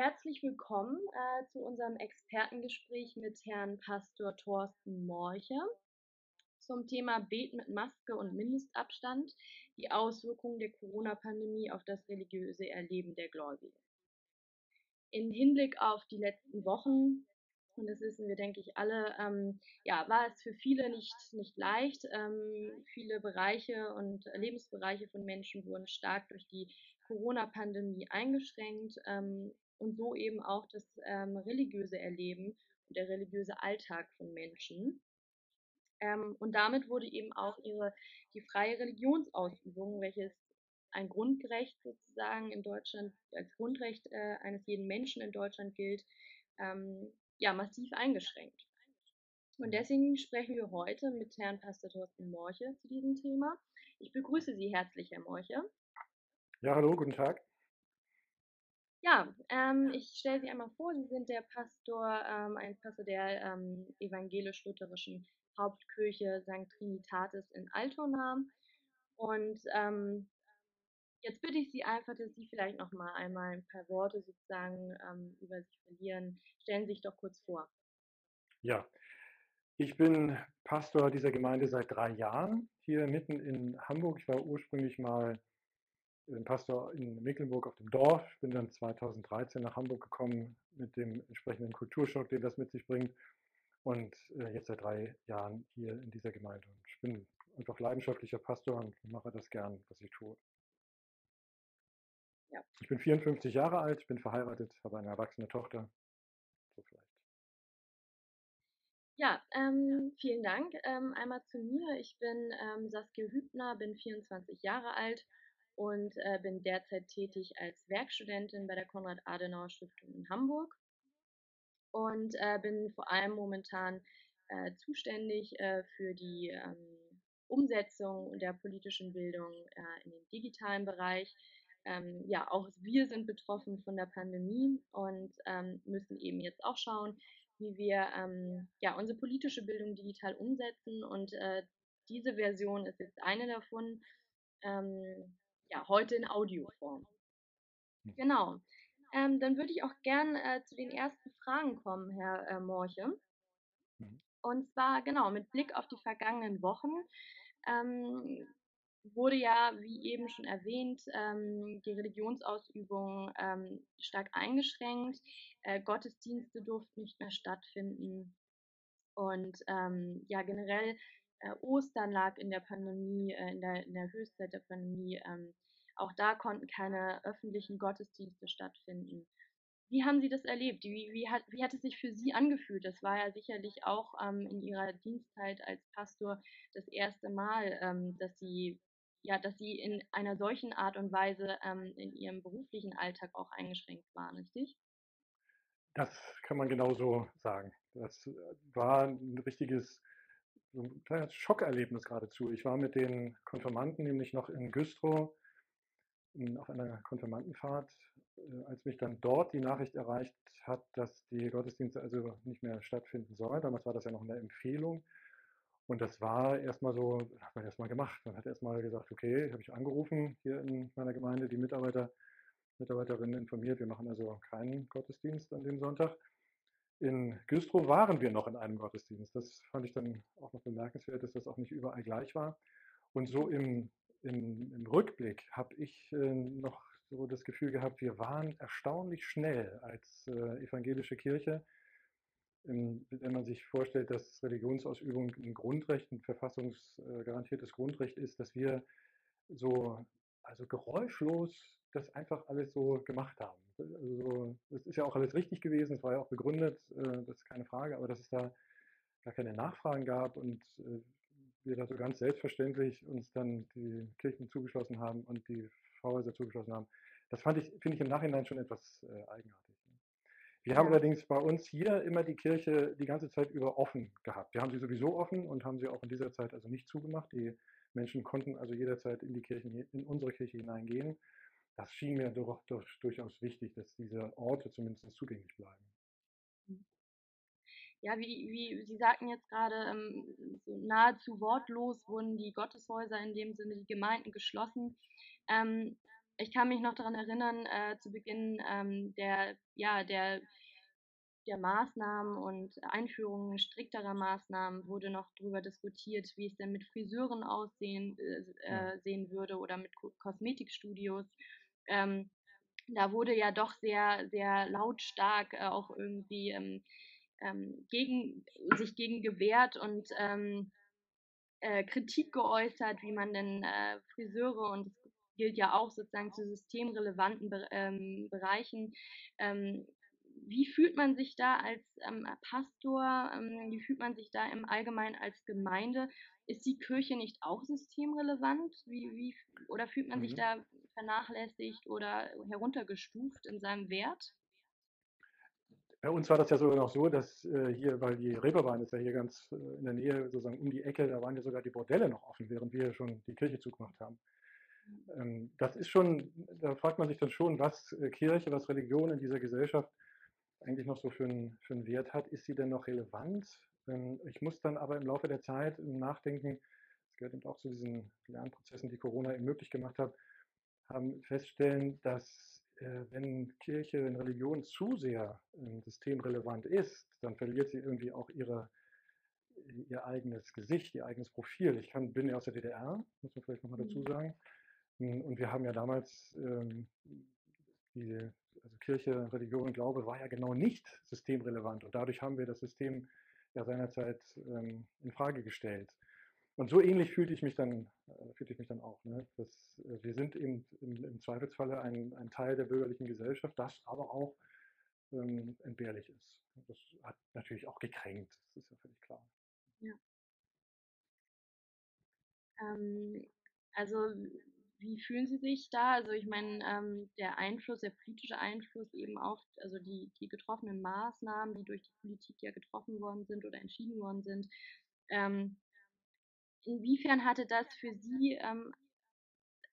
Herzlich willkommen äh, zu unserem Expertengespräch mit Herrn Pastor Thorsten Morche zum Thema Beten mit Maske und Mindestabstand, die Auswirkungen der Corona-Pandemie auf das religiöse Erleben der Gläubigen. In Hinblick auf die letzten Wochen, und das wissen wir, denke ich, alle, ähm, ja, war es für viele nicht, nicht leicht. Ähm, viele Bereiche und Lebensbereiche von Menschen wurden stark durch die Corona-Pandemie eingeschränkt. Ähm, und so eben auch das ähm, religiöse Erleben und der religiöse Alltag von Menschen. Ähm, und damit wurde eben auch ihre, die freie Religionsausübung, welches ein Grundrecht sozusagen in Deutschland, als Grundrecht äh, eines jeden Menschen in Deutschland gilt, ähm, ja, massiv eingeschränkt. Und deswegen sprechen wir heute mit Herrn Pastor Thorsten Morche zu diesem Thema. Ich begrüße Sie herzlich, Herr Morche. Ja, hallo, guten Tag. Ja, ähm, ich stelle Sie einmal vor, Sie sind der Pastor, ähm, ein Pastor der ähm, evangelisch-lutherischen Hauptkirche St. Trinitatis in Altona. Und ähm, jetzt bitte ich Sie einfach, dass Sie vielleicht noch mal einmal ein paar Worte sozusagen ähm, über sich verlieren. Stellen Sie sich doch kurz vor. Ja, ich bin Pastor dieser Gemeinde seit drei Jahren hier mitten in Hamburg. Ich war ursprünglich mal bin Pastor in Mecklenburg auf dem Dorf, bin dann 2013 nach Hamburg gekommen mit dem entsprechenden Kulturschock, den das mit sich bringt. Und äh, jetzt seit drei Jahren hier in dieser Gemeinde. Und ich bin einfach leidenschaftlicher Pastor und mache das gern, was ich tue. Ja. Ich bin 54 Jahre alt, bin verheiratet, habe eine erwachsene Tochter. So vielleicht. Ja, ähm, vielen Dank. Ähm, einmal zu mir. Ich bin ähm, Saskia Hübner, bin 24 Jahre alt und äh, bin derzeit tätig als Werkstudentin bei der Konrad-Adenauer-Stiftung in Hamburg und äh, bin vor allem momentan äh, zuständig äh, für die ähm, Umsetzung der politischen Bildung äh, in den digitalen Bereich. Ähm, ja, auch wir sind betroffen von der Pandemie und ähm, müssen eben jetzt auch schauen, wie wir ähm, ja, unsere politische Bildung digital umsetzen. Und äh, diese Version ist jetzt eine davon. Ähm, ja, heute in Audioform. Hm. Genau. Ähm, dann würde ich auch gern äh, zu den ersten Fragen kommen, Herr äh, Morche. Mhm. Und zwar, genau, mit Blick auf die vergangenen Wochen ähm, wurde ja, wie eben schon erwähnt, ähm, die Religionsausübung ähm, stark eingeschränkt. Äh, Gottesdienste durften nicht mehr stattfinden. Und ähm, ja, generell äh, Ostern lag in der Pandemie, äh, in, der, in der Höchstzeit der Pandemie. Ähm, auch da konnten keine öffentlichen Gottesdienste stattfinden. Wie haben Sie das erlebt? Wie, wie, hat, wie hat es sich für Sie angefühlt? Das war ja sicherlich auch ähm, in Ihrer Dienstzeit als Pastor das erste Mal, ähm, dass Sie ja, dass Sie in einer solchen Art und Weise ähm, in Ihrem beruflichen Alltag auch eingeschränkt waren, richtig? Das kann man genauso sagen. Das äh, war ein richtiges so ein kleines Schockerlebnis geradezu. Ich war mit den Konfirmanden nämlich noch in Güstrow auf einer Konfirmandenfahrt, äh, als mich dann dort die Nachricht erreicht hat, dass die Gottesdienste also nicht mehr stattfinden sollen. Damals war das ja noch eine Empfehlung. Und das war erstmal so, hat man erstmal gemacht. Man hat erstmal gesagt, okay, habe ich angerufen hier in meiner Gemeinde, die Mitarbeiter, Mitarbeiterinnen informiert, wir machen also keinen Gottesdienst an dem Sonntag. In Güstrow waren wir noch in einem Gottesdienst. Das fand ich dann auch noch bemerkenswert, dass das auch nicht überall gleich war. Und so im, im, im Rückblick habe ich äh, noch so das Gefühl gehabt, wir waren erstaunlich schnell als äh, evangelische Kirche. Wenn man sich vorstellt, dass Religionsausübung ein Grundrecht, ein verfassungsgarantiertes Grundrecht ist, dass wir so also geräuschlos das einfach alles so gemacht haben. Also, das ist ja auch alles richtig gewesen, es war ja auch begründet, äh, das ist keine Frage, aber dass es da gar keine Nachfragen gab und äh, wir da so ganz selbstverständlich uns dann die Kirchen zugeschlossen haben und die Pfarrhäuser zugeschlossen haben, das fand ich, finde ich im Nachhinein schon etwas äh, eigenartig. Ne? Wir haben allerdings bei uns hier immer die Kirche die ganze Zeit über offen gehabt. Wir haben sie sowieso offen und haben sie auch in dieser Zeit also nicht zugemacht. Die Menschen konnten also jederzeit in die Kirchen, in unsere Kirche hineingehen das schien mir doch, doch durchaus wichtig, dass diese Orte zumindest zugänglich bleiben. Hm. Ja, wie, wie Sie sagten jetzt gerade, ähm, so nahezu wortlos wurden die Gotteshäuser in dem Sinne, die Gemeinden geschlossen. Ähm, ich kann mich noch daran erinnern, äh, zu Beginn ähm, der, ja, der, der Maßnahmen und Einführung strikterer Maßnahmen wurde noch darüber diskutiert, wie es denn mit Friseuren aussehen äh, Ja. äh, sehen würde oder mit Ko Kosmetikstudios. Ähm, da wurde ja doch sehr, sehr lautstark äh, auch irgendwie ähm, ähm, gegen, sich gegen gewehrt und ähm, äh, Kritik geäußert, wie man denn äh, Friseure und das gilt ja auch sozusagen zu systemrelevanten Be ähm, Bereichen. Ähm, wie fühlt man sich da als Pastor? Wie fühlt man sich da im Allgemeinen als Gemeinde? Ist die Kirche nicht auch systemrelevant? Wie, wie, oder fühlt man sich Mhm. da vernachlässigt oder heruntergestuft in seinem Wert? Bei uns war das ja sogar noch so, dass äh, hier, weil die Reeperbahn ist ja hier ganz äh, in der Nähe, sozusagen um die Ecke, da waren ja sogar die Bordelle noch offen, während wir schon die Kirche zugemacht haben. Ähm, das ist schon, da fragt man sich dann schon, was äh, Kirche, was Religion in dieser Gesellschaft eigentlich noch so für für einen Wert hat. Ist sie denn noch relevant? Ich muss dann aber im Laufe der Zeit im Nachdenken, das gehört eben auch zu diesen Lernprozessen, die Corona eben möglich gemacht hat, haben feststellen, dass äh, wenn Kirche, wenn Religion zu sehr systemrelevant ist, dann verliert sie irgendwie auch ihre, ihr eigenes Gesicht, ihr eigenes Profil. Ich kann, bin ja aus der DDR, muss man vielleicht nochmal dazu Mhm. sagen. Hm, Und wir haben ja damals ähm, die also Kirche, Religion, Glaube war ja genau nicht systemrelevant. Und dadurch haben wir das System ja seinerzeit ähm, in Frage gestellt. Und so ähnlich fühlte ich mich dann, äh, fühlte ich mich dann auch. Ne? Das, äh, wir sind eben im, im Zweifelsfalle ein, ein Teil der bürgerlichen Gesellschaft, das aber auch ähm, entbehrlich ist. Das hat natürlich auch gekränkt, das ist ja völlig klar. Ähm, also wie fühlen Sie sich da? Also ich meine, ähm, der Einfluss, der politische Einfluss eben auf, also die, die getroffenen Maßnahmen, die durch die Politik ja getroffen worden sind oder entschieden worden sind, ähm, inwiefern hatte das für Sie ähm,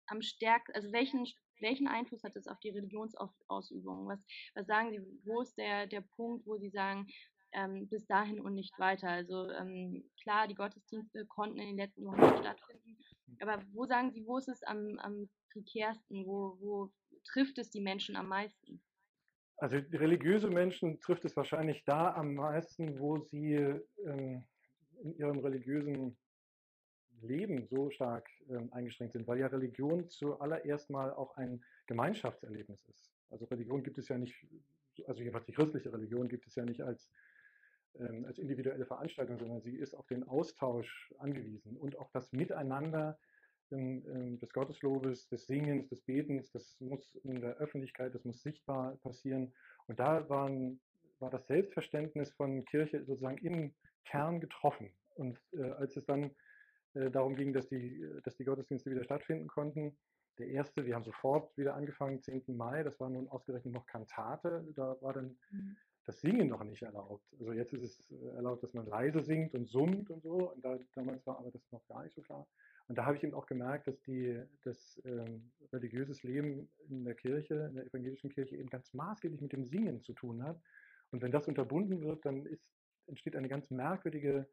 am stärksten, also welchen, welchen Einfluss hat das auf die Religionsausübung? Was, was sagen Sie, wo ist der, der Punkt, wo Sie sagen, ähm, bis dahin und nicht weiter? Also ähm, klar, die Gottesdienste konnten in den letzten Wochen nicht stattfinden, aber wo sagen Sie, wo ist es am, am prekärsten? Wo, wo trifft es die Menschen am meisten? Also religiöse Menschen trifft es wahrscheinlich da am meisten, wo sie ähm, in ihrem religiösen Leben so stark ähm, eingeschränkt sind, weil ja Religion zuallererst mal auch ein Gemeinschaftserlebnis ist. Also Religion gibt es ja nicht, also jedenfalls die christliche Religion gibt es ja nicht als, als individuelle Veranstaltung, sondern sie ist auf den Austausch angewiesen und auch das Miteinander ähm, des Gotteslobes, des Singens, des Betens, das muss in der Öffentlichkeit, das muss sichtbar passieren. Und da waren, war das Selbstverständnis von Kirche sozusagen im Kern getroffen. Und äh, als es dann äh, darum ging, dass die, dass die Gottesdienste wieder stattfinden konnten, der erste, wir haben sofort wieder angefangen, 10. Mai, das war nun ausgerechnet noch Kantate, da war dann Mhm. Das Singen noch nicht erlaubt. Also jetzt ist es äh, erlaubt, dass man leise singt und summt und so. Und da, damals war aber das noch gar nicht so klar. Und da habe ich eben auch gemerkt, dass die, das ähm, religiöses Leben in der Kirche, in der evangelischen Kirche eben ganz maßgeblich mit dem Singen zu tun hat. Und wenn das unterbunden wird, dann ist, entsteht eine ganz merkwürdige,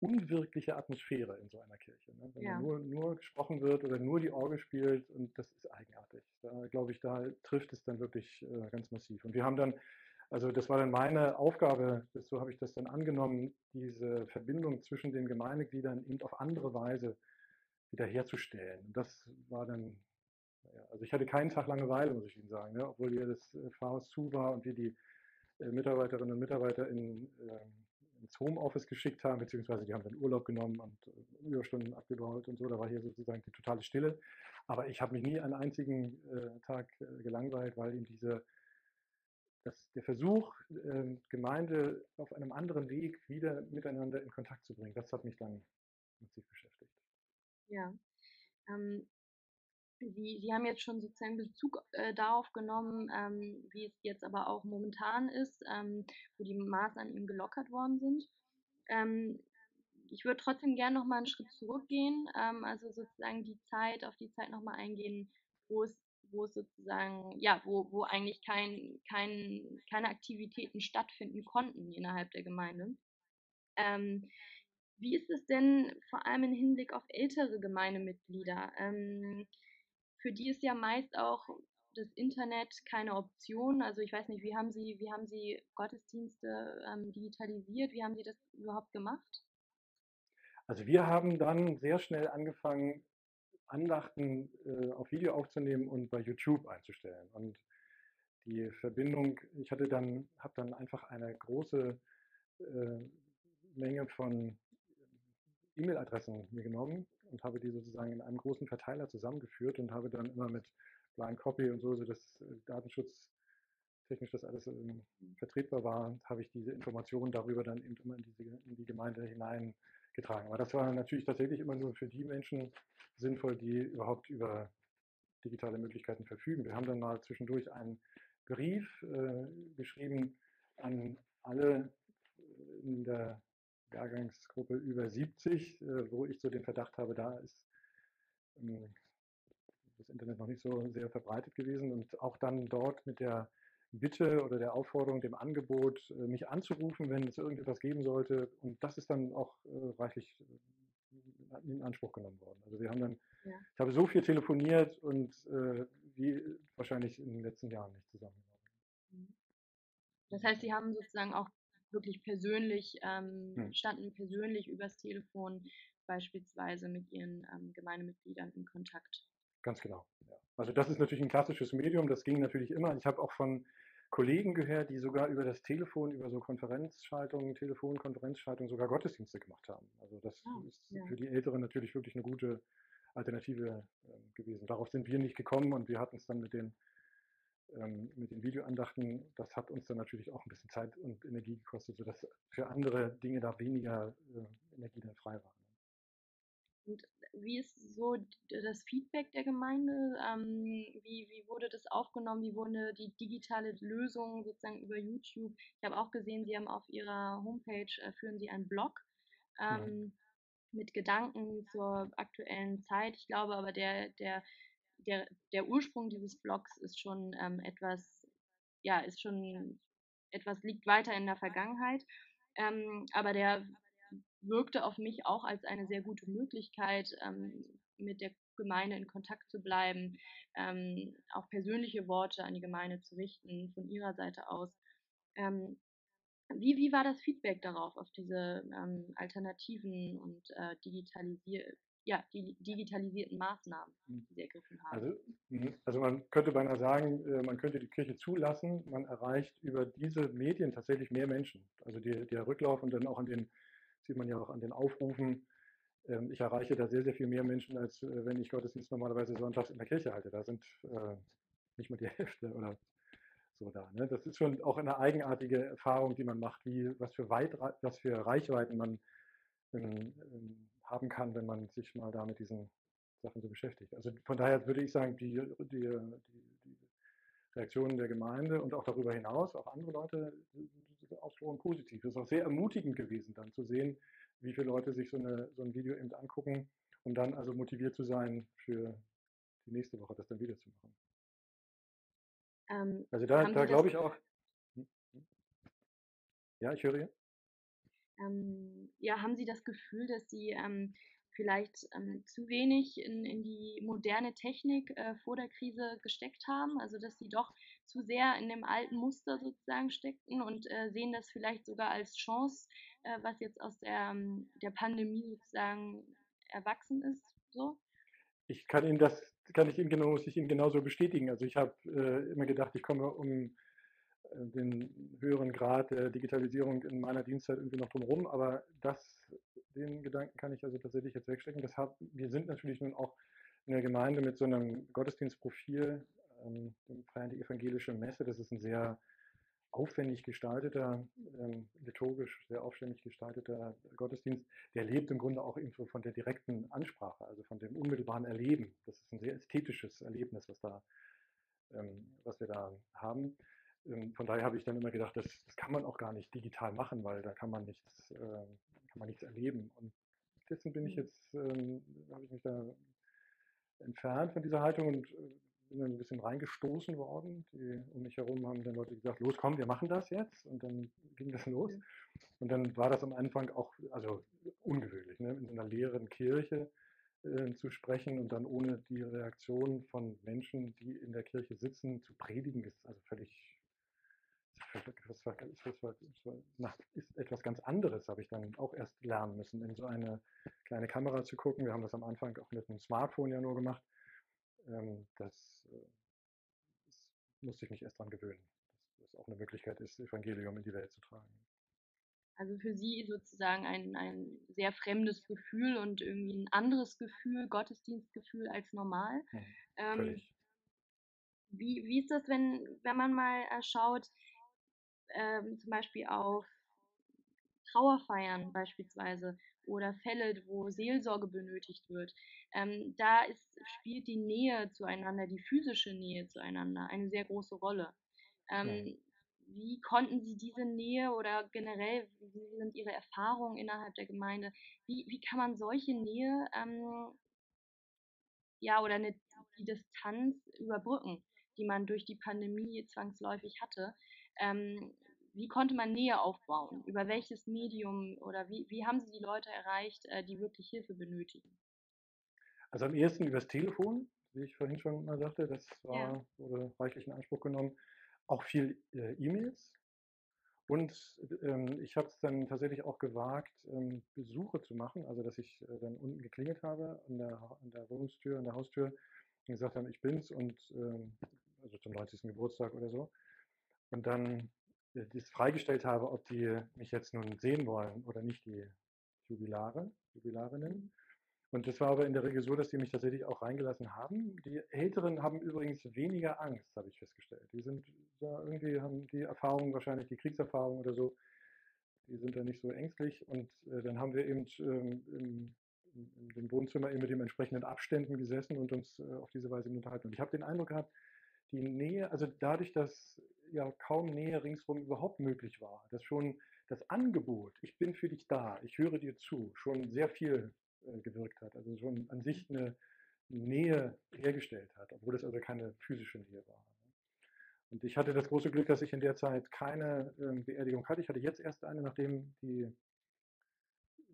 unwirkliche Atmosphäre in so einer Kirche. Ne? Wenn Ja. nur, nur gesprochen wird oder nur die Orgel spielt und das ist eigenartig. Da glaube ich, da trifft es dann wirklich äh, ganz massiv. Und wir haben dann, also das war dann meine Aufgabe, so habe ich das dann angenommen, diese Verbindung zwischen den Gemeindegliedern eben auf andere Weise wiederherzustellen. Das war dann, naja, also ich hatte keinen Tag Langeweile, muss ich Ihnen sagen, ne? obwohl hier das äh, Pfarrhaus zu war und wir die äh, Mitarbeiterinnen und Mitarbeiter in, ähm, ins Homeoffice geschickt haben, beziehungsweise die haben dann Urlaub genommen und äh, Überstunden abgebaut und so. Da war hier sozusagen die totale Stille. Aber ich habe mich nie einen einzigen äh, Tag äh, gelangweilt, weil eben diese, das, der Versuch, äh, Gemeinde auf einem anderen Weg wieder miteinander in Kontakt zu bringen, das hat mich dann massiv beschäftigt. Ja. Ähm, Sie, Sie haben jetzt schon sozusagen Bezug äh, darauf genommen, ähm, wie es jetzt aber auch momentan ist, ähm, wo die Maßnahmen eben gelockert worden sind. Ähm, ich würde trotzdem gerne noch mal einen Schritt zurückgehen, ähm, also sozusagen die Zeit, auf die Zeit noch mal eingehen, wo es, wo sozusagen, ja, wo, wo eigentlich kein, kein, keine Aktivitäten stattfinden konnten innerhalb der Gemeinde. Ähm, wie ist es denn vor allem im Hinblick auf ältere Gemeindemitglieder? Ähm, für die ist ja meist auch das Internet keine Option. Also ich weiß nicht, wie haben Sie, wie haben Sie Gottesdienste ähm, digitalisiert? Wie haben Sie das überhaupt gemacht? Also wir haben dann sehr schnell angefangen, Andachten äh, auf Video aufzunehmen und bei YouTube einzustellen. Und die Verbindung, ich hatte dann, habe dann einfach eine große äh, Menge von E-Mail-Adressen mir genommen und habe die sozusagen in einem großen Verteiler zusammengeführt und habe dann immer mit Blind Copy und so, so dass äh, datenschutztechnisch das alles ähm, vertretbar war, habe ich diese Informationen darüber dann eben immer in, diese, in die Gemeinde hineingetragen. Aber das war natürlich tatsächlich immer nur für die Menschen sinnvoll, die überhaupt über digitale Möglichkeiten verfügen. Wir haben dann mal zwischendurch einen Brief äh, geschrieben an alle in der Jahrgangsgruppe über 70, äh, wo ich so den Verdacht habe, da ist ähm, das Internet noch nicht so sehr verbreitet gewesen und auch dann dort mit der Bitte oder der Aufforderung, dem Angebot, äh, mich anzurufen, wenn es irgendetwas geben sollte. Und das ist dann auch äh, reichlich in Anspruch genommen worden. Also wir haben dann, ja. ich habe so viel telefoniert und wie wahrscheinlich in den letzten Jahren nicht zusammengenommen. Das heißt, Sie haben sozusagen auch wirklich persönlich, ähm, hm. standen persönlich übers Telefon beispielsweise mit ihren ähm, Gemeindemitgliedern in Kontakt. Ganz genau. Ja. Also das ist natürlich ein klassisches Medium, das ging natürlich immer. Ich habe auch von Kollegen gehört, die sogar über das Telefon, über so Konferenzschaltungen, Telefonkonferenzschaltungen sogar Gottesdienste gemacht haben. Also das oh, ist ja. für die Älteren natürlich wirklich eine gute Alternative äh, gewesen. Darauf sind wir nicht gekommen und wir hatten es dann mit den ähm, mit den Videoandachten, das hat uns dann natürlich auch ein bisschen Zeit und Energie gekostet, sodass für andere Dinge da weniger äh, Energie dann frei war. Und wie ist so das Feedback der Gemeinde? Ähm, wie, wie wurde das aufgenommen? Wie wurde die digitale Lösung sozusagen über YouTube? Ich habe auch gesehen, Sie haben auf Ihrer Homepage, äh, führen Sie einen Blog ähm, ja. mit Gedanken zur aktuellen Zeit. Ich glaube aber, der, der der, der Ursprung dieses Blogs ist schon ähm, etwas, ja, ist schon etwas, liegt weiter in der Vergangenheit. Ähm, aber der wirkte auf mich auch als eine sehr gute Möglichkeit, ähm, mit der Gemeinde in Kontakt zu bleiben, ähm, auch persönliche Worte an die Gemeinde zu richten von ihrer Seite aus. Ähm, wie, wie war das Feedback darauf, auf diese ähm, Alternativen und äh, digitalisier ja, die digitalisierten Maßnahmen, hm. die sie ergriffen haben. Also, hm, also man könnte beinahe sagen, äh, man könnte die Kirche zulassen, man erreicht über diese Medien tatsächlich mehr Menschen. Also die, der Rücklauf und dann auch an den, sieht man ja auch an den Aufrufen, ähm, ich erreiche da sehr, sehr viel mehr Menschen, als äh, wenn ich Gottesdienst normalerweise sonntags in der Kirche halte. Da sind äh, nicht mal die Hälfte oder so da. Ne? Das ist schon auch eine eigenartige Erfahrung, die man macht, wie, was, für Weit, was für Reichweiten man ähm, ähm, haben kann, wenn man sich mal da mit diesen Sachen so beschäftigt. Also von daher würde ich sagen, die, die, die, die Reaktionen der Gemeinde und auch darüber hinaus, auch andere Leute, ausgesprochen positiv. Es ist auch sehr ermutigend gewesen, dann zu sehen, wie viele Leute sich so, eine, so ein Video eben angucken, um dann also motiviert zu sein, für die nächste Woche das dann wieder zu machen. Ähm, also da, da glaube ich auch. Hm, hm. Ja, ich höre hier ähm, ja, haben Sie das Gefühl, dass Sie ähm, vielleicht ähm, zu wenig in, in die moderne Technik äh, vor der Krise gesteckt haben? Also dass Sie doch zu sehr in dem alten Muster sozusagen steckten und äh, sehen das vielleicht sogar als Chance, äh, was jetzt aus der, ähm, der Pandemie sozusagen erwachsen ist? So? Ich kann Ihnen das, kann ich Ihnen genau, muss ich Ihnen genauso bestätigen. Also ich habe äh, immer gedacht, ich komme um äh, den höheren Grad der Digitalisierung in meiner Dienstzeit irgendwie noch drumherum, aber das, den Gedanken kann ich also tatsächlich jetzt wegstecken. Das hat, wir sind natürlich nun auch eine Gemeinde mit so einem Gottesdienstprofil, ähm, feiern die evangelische Messe. Das ist ein sehr aufwendig gestalteter, ähm, liturgisch sehr aufwendig gestalteter Gottesdienst. Der lebt im Grunde auch von der direkten Ansprache, also von dem unmittelbaren Erleben. Das ist ein sehr ästhetisches Erlebnis, was, da, ähm, was wir da haben. Ähm, von daher habe ich dann immer gedacht, das, das, kann man auch gar nicht digital machen, weil da kann man nichts, äh, kann man nichts erleben. Und dessen bin ich mhm. jetzt, ähm, habe ich mich da entfernt von dieser Haltung und äh, bin dann ein bisschen reingestoßen worden. Die um mich herum haben dann Leute gesagt, los, komm, wir machen das jetzt. Und dann ging das los. Und dann war das am Anfang auch, also ungewöhnlich, ne? in so einer leeren Kirche äh, zu sprechen und dann ohne die Reaktion von Menschen, die in der Kirche sitzen, zu predigen, ist also völlig das war, das war, das war, ist etwas ganz anderes, habe ich dann auch erst lernen müssen, in so eine kleine Kamera zu gucken. Wir haben das am Anfang auch mit einem Smartphone ja nur gemacht. Ähm, das, das musste ich mich erst daran gewöhnen, dass das auch eine Möglichkeit ist, Evangelium in die Welt zu tragen. Also für Sie sozusagen ein, ein sehr fremdes Gefühl und irgendwie ein anderes Gefühl, Gottesdienstgefühl als normal. Hm, ähm, wie, wie ist das, wenn, wenn man mal äh, schaut, ähm, zum Beispiel auf Trauerfeiern beispielsweise oder Fälle, wo Seelsorge benötigt wird. Ähm, da ist, spielt die Nähe zueinander, die physische Nähe zueinander eine sehr große Rolle. Ähm, ja. Wie konnten Sie diese Nähe oder generell, wie sind Ihre Erfahrungen innerhalb der Gemeinde? Wie, wie kann man solche Nähe ähm, ja, oder eine, die Distanz überbrücken, die man durch die Pandemie zwangsläufig hatte? Ähm, wie konnte man Nähe aufbauen? Über welches Medium oder wie, wie haben Sie die Leute erreicht, äh, die wirklich Hilfe benötigen? Also am ehesten übers Telefon, wie ich vorhin schon mal sagte, das war, ja. wurde reichlich in Anspruch genommen. Auch viel äh, E-Mails. Und ähm, ich habe es dann tatsächlich auch gewagt, ähm, Besuche zu machen, also dass ich äh, dann unten geklingelt habe an der, an der Wohnungstür, an der Haustür und gesagt habe, ich bin's und ähm, also zum 90. Geburtstag oder so. Und dann das freigestellt habe, ob die mich jetzt nun sehen wollen oder nicht, die Jubilare, Jubilarinnen. Und das war aber in der Regel so, dass die mich tatsächlich auch reingelassen haben. Die Älteren haben übrigens weniger Angst, habe ich festgestellt. Die sind da irgendwie, haben die Erfahrung, wahrscheinlich die Kriegserfahrung oder so, die sind da nicht so ängstlich. Und äh, dann haben wir eben ähm, im, in dem Wohnzimmer eben mit den entsprechenden Abständen gesessen und uns äh, auf diese Weise unterhalten. Und ich habe den Eindruck gehabt, die Nähe, also dadurch, dass ja kaum Nähe ringsherum überhaupt möglich war, dass schon das Angebot, ich bin für dich da, ich höre dir zu, schon sehr viel äh, gewirkt hat, also schon an sich eine Nähe hergestellt hat, obwohl es also keine physische Nähe war. Ne? Und ich hatte das große Glück, dass ich in der Zeit keine äh, Beerdigung hatte. Ich hatte jetzt erst eine, nachdem die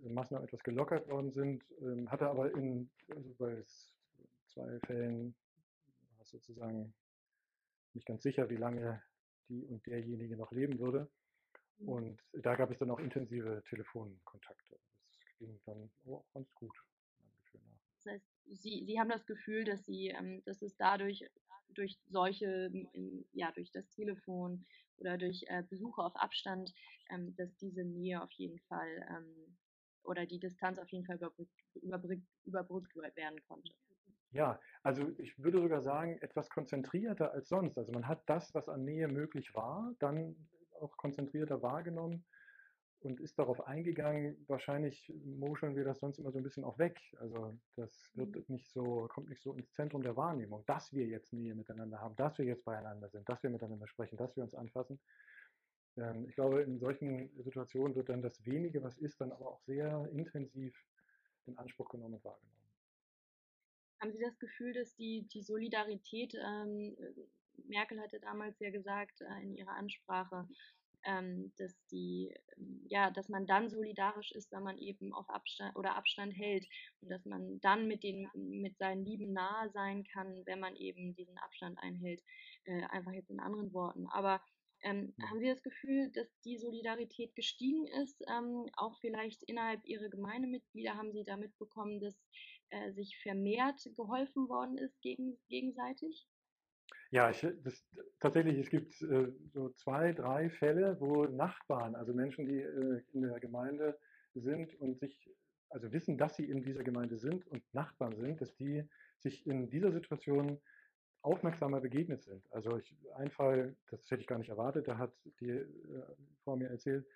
Maßnahmen etwas gelockert worden sind, ähm, hatte aber in, also bei zwei Fällen sozusagen nicht ganz sicher, wie lange die und derjenige noch leben würde. Mhm. Und da gab es dann auch intensive Telefonkontakte. Das ging dann auch ganz gut, meinem Gefühl nach. Das heißt, Sie, Sie haben das Gefühl, dass Sie, ähm, dass es dadurch durch solche, ja, durch das Telefon oder durch äh, Besuche auf Abstand, ähm, dass diese Nähe auf jeden Fall ähm, oder die Distanz auf jeden Fall überbrückt, überbrückt, überbrückt werden konnte. Ja, also ich würde sogar sagen, etwas konzentrierter als sonst. Also man hat das, was an Nähe möglich war, dann auch konzentrierter wahrgenommen und ist darauf eingegangen. Wahrscheinlich moscheln wir das sonst immer so ein bisschen auch weg. Also das wird mhm. nicht so, kommt nicht so ins Zentrum der Wahrnehmung, dass wir jetzt Nähe miteinander haben, dass wir jetzt beieinander sind, dass wir miteinander sprechen, dass wir uns anfassen. Ähm, ich glaube, in solchen Situationen wird dann das wenige, was ist, dann aber auch sehr intensiv in Anspruch genommen und wahrgenommen. Haben Sie das Gefühl, dass die, die Solidarität, ähm, Merkel hatte damals ja gesagt äh, in ihrer Ansprache, ähm, dass die, ähm, ja, dass man dann solidarisch ist, wenn man eben auf Abstand oder Abstand hält und dass man dann mit den, mit seinen Lieben nahe sein kann, wenn man eben diesen Abstand einhält. Äh, einfach jetzt in anderen Worten. Aber ähm, haben Sie das Gefühl, dass die Solidarität gestiegen ist? Ähm, auch vielleicht innerhalb Ihrer Gemeindemitglieder haben Sie da mitbekommen, dass äh, sich vermehrt geholfen worden ist gegen, gegenseitig? Ja, ich, das, tatsächlich, es gibt äh, so zwei, drei Fälle, wo Nachbarn, also Menschen, die äh, in der Gemeinde sind und sich, also wissen, dass sie in dieser Gemeinde sind und Nachbarn sind, dass die sich in dieser Situation aufmerksamer begegnet sind. Also ich, ein Fall, das hätte ich gar nicht erwartet, da hat die äh, Frau mir erzählt,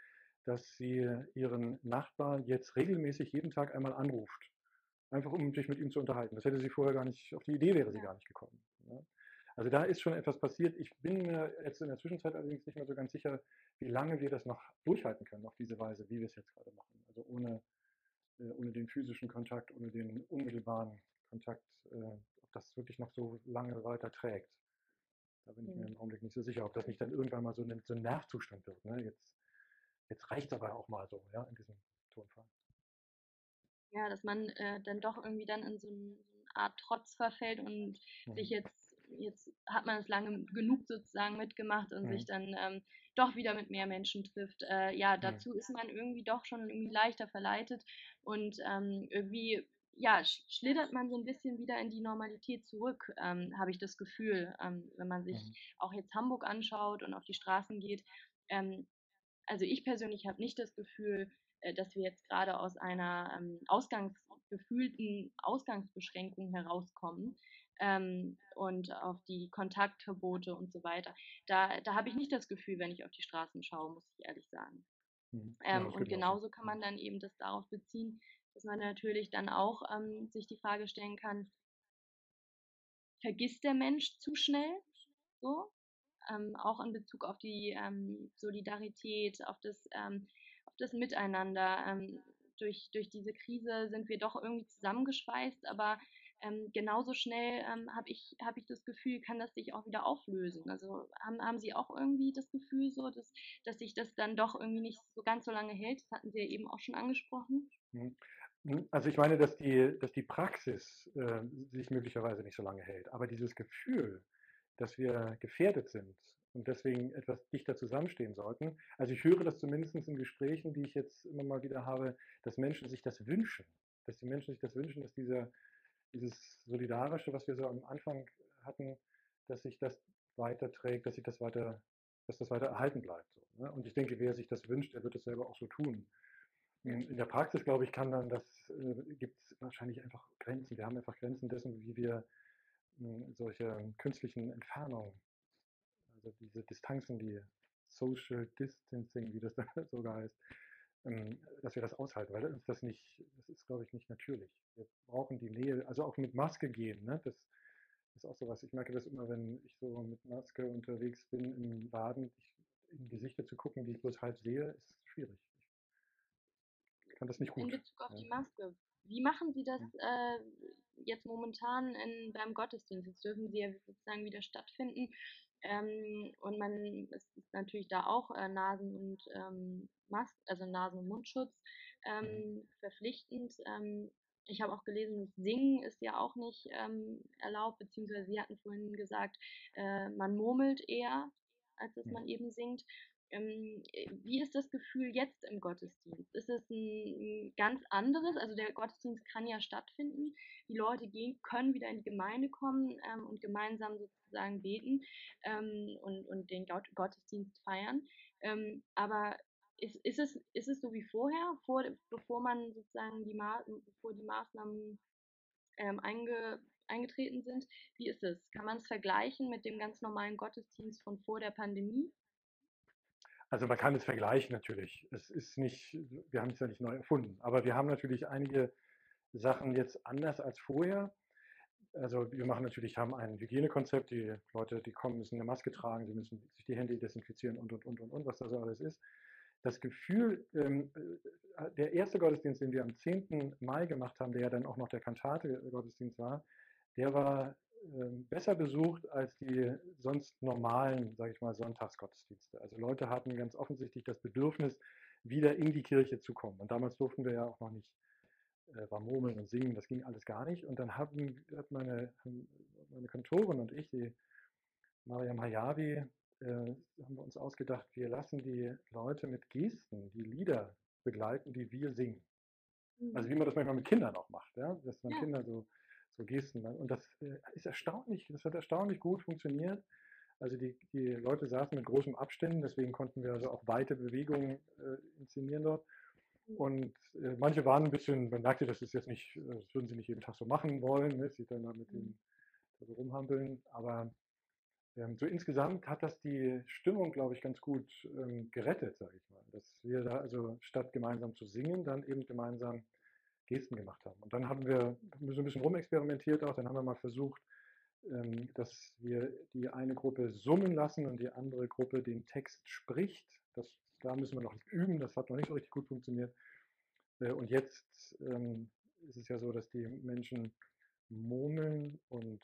dass sie ihren Nachbarn jetzt regelmäßig jeden Tag einmal anruft einfach um sich mit ihm zu unterhalten. Das hätte sie vorher gar nicht, auf die Idee wäre sie gar nicht gekommen. Ne? Also da ist schon etwas passiert. Ich bin mir jetzt in der Zwischenzeit allerdings nicht mehr so ganz sicher, wie lange wir das noch durchhalten können auf diese Weise, wie wir es jetzt gerade machen. Also ohne, äh, ohne den physischen Kontakt, ohne den unmittelbaren Kontakt, äh, ob das wirklich noch so lange weiter trägt. Da bin ich mir im Augenblick nicht so sicher, ob das nicht dann irgendwann mal so ein, so ein Nervzustand wird. Ne? Jetzt, jetzt reicht es aber auch mal so, ja, in diesem Tonfall. Ja, dass man äh, dann doch irgendwie dann in so, ein, so eine Art Trotz verfällt und mhm. sich jetzt, jetzt hat man es lange genug sozusagen mitgemacht und mhm. sich dann ähm, doch wieder mit mehr Menschen trifft. Äh, ja, mhm. dazu mhm. ist man irgendwie doch schon irgendwie leichter verleitet und ähm, irgendwie ja, schlittert man so ein bisschen wieder in die Normalität zurück, ähm, habe ich das Gefühl, ähm, wenn man sich mhm. auch jetzt Hamburg anschaut und auf die Straßen geht. Ähm, also ich persönlich habe nicht das Gefühl, dass wir jetzt gerade aus einer ähm, Ausgangs gefühlten Ausgangsbeschränkung herauskommen ähm, und auf die Kontaktverbote und so weiter. Da, da habe ich nicht das Gefühl, wenn ich auf die Straßen schaue, muss ich ehrlich sagen. Mhm. Ja, ähm, und genauso kann man dann eben das darauf beziehen, dass man natürlich dann auch ähm, sich die Frage stellen kann, vergisst der Mensch zu schnell? So? Ähm, auch in Bezug auf die ähm, Solidarität, auf das, ähm, auf das Miteinander. Ähm, durch, durch diese Krise sind wir doch irgendwie zusammengeschweißt, aber ähm, genauso schnell habe ich, hab ich das Gefühl, kann das sich auch wieder auflösen. Also haben, haben Sie auch irgendwie das Gefühl, so, dass, dass sich das dann doch irgendwie nicht so ganz so lange hält? Das hatten Sie ja eben auch schon angesprochen. Mhm. Hm, also ich meine, dass die, dass die Praxis äh, sich möglicherweise nicht so lange hält, aber dieses Gefühl, dass wir gefährdet sind und deswegen etwas dichter zusammenstehen sollten. Also ich höre das zumindest in Gesprächen, die ich jetzt immer mal wieder habe, dass Menschen sich das wünschen, dass die Menschen sich das wünschen, dass dieser, dieses Solidarische, was wir so am Anfang hatten, dass sich das weiterträgt, dass sich das weiter, dass das weiter erhalten bleibt. Ne? Und ich denke, wer sich das wünscht, der wird es selber auch so tun. In der Praxis, glaube ich, kann dann das, äh, gibt es wahrscheinlich einfach Grenzen. Wir haben einfach Grenzen dessen, wie wir äh, solche künstlichen Entfernungen, also diese Distanzen, die Social Distancing, wie das sogar heißt, ähm, dass wir das aushalten, weil uns das nicht, das ist, glaube ich, nicht natürlich. Wir brauchen die Nähe, also auch mit Maske gehen, ne? das ist auch sowas. Ich merke das immer, wenn ich so mit Maske unterwegs bin im Laden, ich, in Gesichter zu gucken, die ich bloß halb sehe, ist schwierig fand das nicht gut. In Bezug auf ja. die Maske. Wie machen Sie das äh, jetzt momentan in, beim Gottesdienst? Jetzt dürfen Sie ja sozusagen wieder stattfinden. Ähm, und man ist natürlich da auch äh, Nasen- und ähm, Mas also Nasen- und Mundschutz ähm, mhm. verpflichtend. Ähm, ich habe auch gelesen, Singen ist ja auch nicht ähm, erlaubt, beziehungsweise Sie hatten vorhin gesagt, äh, man murmelt eher, als dass man eben singt. Ähm, wie ist das Gefühl jetzt im Gottesdienst? Ist es ein, ganz anderes? Also der Gottesdienst kann ja stattfinden. Die Leute gehen, können wieder in die Gemeinde kommen ähm, und gemeinsam sozusagen beten ähm, und, und den Gottesdienst feiern. Ähm, aber ist, ist, es, ist es so wie vorher, vor, bevor man sozusagen die, Ma bevor die Maßnahmen ähm, einge, eingetreten sind? Wie ist es? Kann man es vergleichen mit dem ganz normalen Gottesdienst von vor der Pandemie? Also man kann es vergleichen natürlich. Es ist nicht, wir haben es ja nicht neu erfunden, aber wir haben natürlich einige Sachen jetzt anders als vorher. Also wir machen natürlich, haben ein Hygienekonzept, die Leute, die kommen, müssen eine Maske tragen, sie müssen sich die Hände desinfizieren und, und, und, und, und, was das alles ist. Das Gefühl, ähm, äh, der erste Gottesdienst, den wir am 10. Mai gemacht haben, der ja dann auch noch der Kantate-Gottesdienst war, der war besser besucht als die sonst normalen, sage ich mal, Sonntagsgottesdienste. Also Leute hatten ganz offensichtlich das Bedürfnis, wieder in die Kirche zu kommen. Und damals durften wir ja auch noch nicht äh, war murmeln und singen, das ging alles gar nicht. Und dann haben, hat meine, meine Kantorin und ich, die Mariam Hayavi, äh, haben wir uns ausgedacht, wir lassen die Leute mit Gesten die Lieder begleiten, die wir singen. Also wie man das manchmal mit Kindern auch macht, ja? dass man ja. Kinder so so Gesten. Und das äh, ist erstaunlich, das hat erstaunlich gut funktioniert. Also die, die Leute saßen mit großen Abständen, deswegen konnten wir also auch weite Bewegungen äh, inszenieren dort. Und äh, manche waren ein bisschen, man merkte, das ist jetzt nicht, äh, das würden sie nicht jeden Tag so machen wollen, ne? sie dann da mit dem so rumhampeln. Aber ähm, so insgesamt hat das die Stimmung, glaube ich, ganz gut ähm, gerettet, sage ich mal. Dass wir da also statt gemeinsam zu singen, dann eben gemeinsam Gesten gemacht haben. Und dann haben wir so ein bisschen rumexperimentiert auch. Dann haben wir mal versucht, ähm, dass wir die eine Gruppe summen lassen und die andere Gruppe den Text spricht. Das, da müssen wir noch üben, das hat noch nicht so richtig gut funktioniert. Äh, und jetzt ähm, ist es ja so, dass die Menschen murmeln und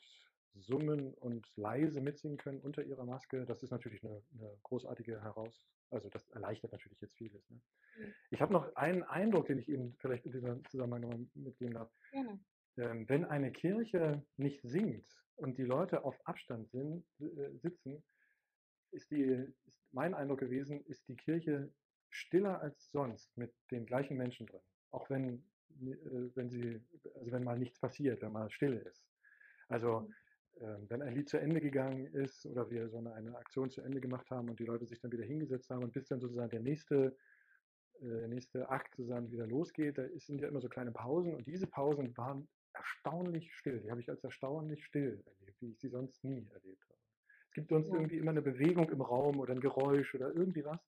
summen und leise mitsingen können unter ihrer Maske. Das ist natürlich eine, eine großartige Herausforderung. Also das erleichtert natürlich jetzt vieles. Ne? Mhm. Ich habe noch ein einen Eindruck, den ich Ihnen vielleicht in diesem Zusammenhang noch mitgeben darf. Gerne. Ähm, wenn eine Kirche nicht singt und die Leute auf Abstand sind, äh, sitzen, ist, die, ist mein Eindruck gewesen, ist die Kirche stiller als sonst mit den gleichen Menschen drin. Auch wenn, äh, wenn sie, also wenn mal nichts passiert, wenn mal Stille ist. Also Mhm. Wenn ein Lied zu Ende gegangen ist oder wir so eine, eine Aktion zu Ende gemacht haben und die Leute sich dann wieder hingesetzt haben und bis dann sozusagen der nächste, äh, der nächste Akt sozusagen wieder losgeht, da sind ja immer so kleine Pausen und diese Pausen waren erstaunlich still. Die habe ich als erstaunlich still erlebt, wie ich sie sonst nie erlebt habe. Es gibt sonst irgendwie immer eine Bewegung im Raum oder ein Geräusch oder irgendwie was.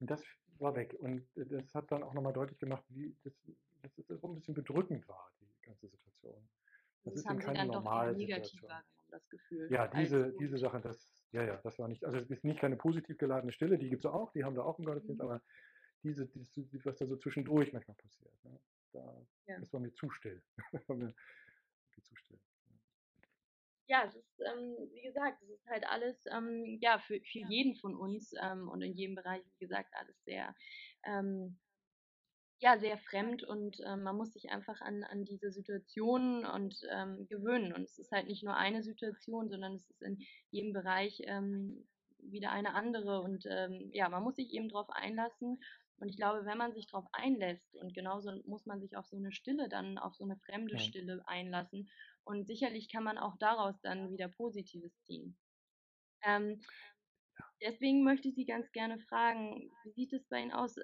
Und das war weg. Und äh, das hat dann auch nochmal deutlich gemacht, wie das, das, das so ein bisschen bedrückend war, die ganze Situation. Das, Das, ist haben Sie keine dann doch eher negativ Normalsituation. wahrgenommen, das Gefühl. Ja, diese, diese. Sache, das, ja, ja, das war nicht, also es ist nicht keine positiv geladene Stille, die gibt es auch, die haben da auch im Gottesdienst, Mhm. aber diese, diese, was da so zwischendurch manchmal passiert, ne, da, Ja. das war mir zu still. Das war mir irgendwie zu still. Ja, es ist, ähm, wie gesagt, es ist halt alles, ähm, ja, für, für jeden von uns ähm, und in jedem Bereich, wie gesagt, alles sehr, ähm, ja, sehr fremd und ähm, man muss sich einfach an, an diese Situationen und ähm, gewöhnen. Und es ist halt nicht nur eine Situation, sondern es ist in jedem Bereich ähm, wieder eine andere. Und ähm, ja, man muss sich eben darauf einlassen. Und ich glaube, wenn man sich darauf einlässt, und genauso muss man sich auf so eine Stille dann, auf so eine fremde Ja. Stille einlassen. Und sicherlich kann man auch daraus dann wieder Positives ziehen. Ähm, deswegen möchte ich Sie ganz gerne fragen, wie sieht es bei Ihnen aus?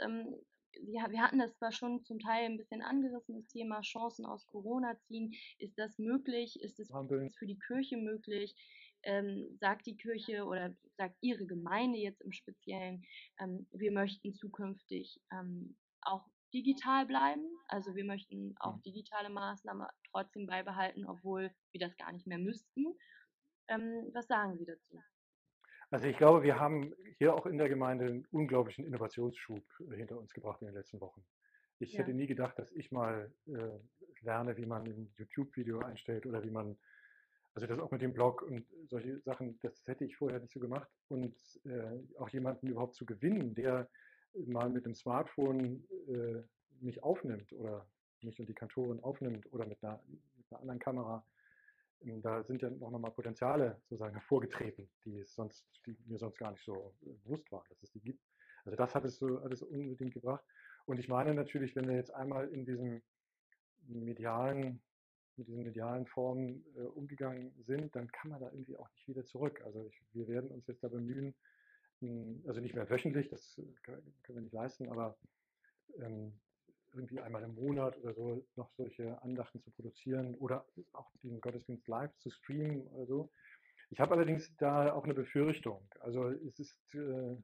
Ha- wir hatten das zwar schon zum Teil ein bisschen angerissen, das Thema Chancen aus Corona ziehen. Ist das möglich? Ist es für die Kirche möglich? Ähm, sagt die Kirche oder sagt Ihre Gemeinde jetzt im Speziellen, ähm, wir möchten zukünftig ähm, auch digital bleiben. Also wir möchten auch Mhm. digitale Maßnahmen trotzdem beibehalten, obwohl wir das gar nicht mehr müssten. Ähm, was sagen Sie dazu? Also ich glaube, wir haben hier auch in der Gemeinde einen unglaublichen Innovationsschub äh, hinter uns gebracht in den letzten Wochen. Ich Ja. hätte nie gedacht, dass ich mal äh, lerne, wie man ein YouTube-Video einstellt oder wie man, also das auch mit dem Blog und solche Sachen, das hätte ich vorher nicht so gemacht. Und äh, auch jemanden überhaupt zu gewinnen, der mal mit dem Smartphone äh, mich aufnimmt oder mich und die Kantorin aufnimmt oder mit einer, mit einer anderen Kamera. Ähm, Da sind ja auch nochmal Potenziale sozusagen hervorgetreten, die, sonst, die mir sonst gar nicht so äh, bewusst waren, dass es die gibt. Also das hat es so alles unbedingt gebracht. Und ich meine natürlich, wenn wir jetzt einmal in diesem medialen, mit diesen medialen Formen äh, umgegangen sind, dann kann man da irgendwie auch nicht wieder zurück. Also ich, wir werden uns jetzt da bemühen, mh, also nicht mehr wöchentlich, das äh, können wir nicht leisten, aber ähm, irgendwie einmal im Monat oder so noch solche Andachten zu produzieren oder auch den Gottesdienst live zu streamen oder so. Ich habe allerdings da auch eine Befürchtung. Also es ist äh,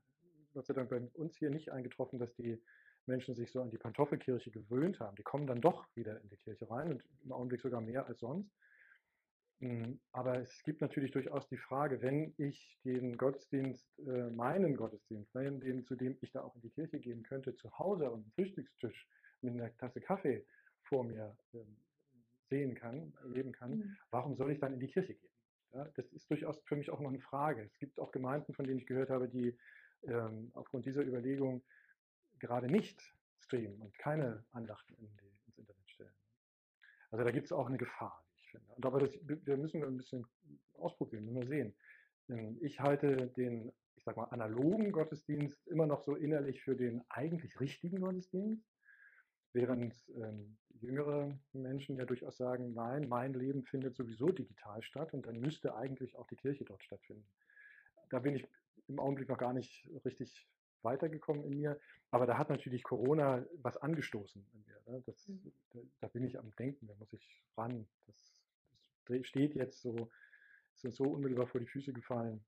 Gott sei Dank bei uns hier nicht eingetroffen, dass die Menschen sich so an die Pantoffelkirche gewöhnt haben. Die kommen dann doch wieder in die Kirche rein und im Augenblick sogar mehr als sonst. Mm, Aber es gibt natürlich durchaus die Frage, wenn ich den Gottesdienst, äh, meinen Gottesdienst, den, zu dem ich da auch in die Kirche gehen könnte, zu Hause am Frühstückstisch mit einer Tasse Kaffee vor mir ähm, sehen kann, erleben kann, Mhm. warum soll ich dann in die Kirche gehen? Ja, das ist durchaus für mich auch noch eine Frage. Es gibt auch Gemeinden, von denen ich gehört habe, die ähm, aufgrund dieser Überlegung gerade nicht streamen und keine Andachten in die, ins Internet stellen. Also da gibt es auch eine Gefahr, wie ich finde. Und aber das, wir müssen ein bisschen ausprobieren, müssen wir sehen. Ähm, Ich halte den, ich sag mal, analogen Gottesdienst immer noch so innerlich für den eigentlich richtigen Gottesdienst, während ähm, jüngere Menschen ja durchaus sagen, nein, mein Leben findet sowieso digital statt und dann müsste eigentlich auch die Kirche dort stattfinden. Da bin ich im Augenblick noch gar nicht richtig weitergekommen in mir, aber da hat natürlich Corona was angestoßen in mir. Ne? Das, Mhm. da, da bin ich am Denken, da muss ich ran. Das, das steht jetzt so, ist uns so unmittelbar vor die Füße gefallen,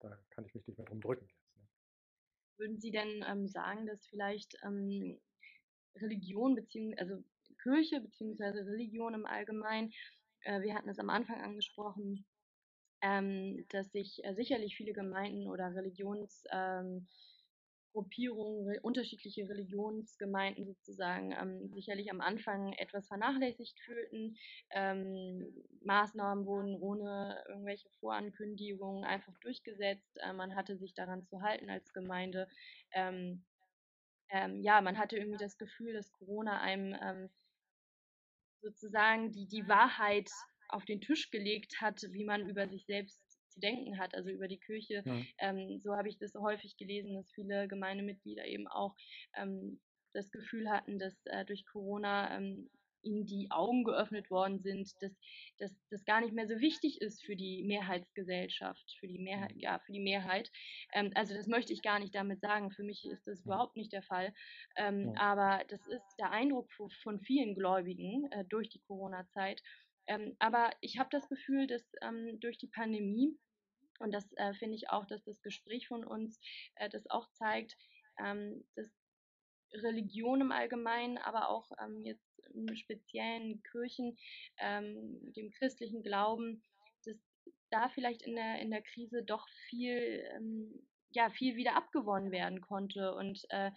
da kann ich mich nicht mehr drum drücken jetzt. Ne? Würden Sie denn ähm, sagen, dass vielleicht ähm, Religion beziehungsweise also Kirche beziehungsweise Religion im Allgemeinen, äh, wir hatten es am Anfang angesprochen, ähm, dass sich äh, sicherlich viele Gemeinden oder Religionsgruppierungen, ähm, re unterschiedliche Religionsgemeinden sozusagen ähm, sicherlich am Anfang etwas vernachlässigt fühlten. Ähm, Maßnahmen wurden ohne irgendwelche Vorankündigungen einfach durchgesetzt. Äh, man hatte sich daran zu halten als Gemeinde. Ähm, ja, man hatte irgendwie das Gefühl, dass Corona einem ähm, sozusagen die, die Wahrheit auf den Tisch gelegt hat, wie man über sich selbst zu denken hat, also über die Kirche. Mhm. Ähm, so habe ich das häufig gelesen, dass viele Gemeindemitglieder eben auch ähm, das Gefühl hatten, dass äh, durch Corona ähm, ihnen die Augen geöffnet worden sind, dass, dass das gar nicht mehr so wichtig ist für die Mehrheitsgesellschaft, für die Mehrheit, mhm. ja, für die Mehrheit. Ähm, also das möchte ich gar nicht damit sagen. Für mich ist das überhaupt nicht der Fall. Ähm, ja. Aber das ist der Eindruck von vielen Gläubigen äh, durch die Corona-Zeit. Ähm, aber ich habe das Gefühl, dass ähm, durch die Pandemie und das äh, finde ich auch, dass das Gespräch von uns äh, das auch zeigt, ähm, dass Religion im Allgemeinen, aber auch ähm, jetzt im speziellen Kirchen, ähm, dem christlichen Glauben, dass da vielleicht in der, in der Krise doch viel, ähm, ja, viel wieder abgewonnen werden konnte und äh,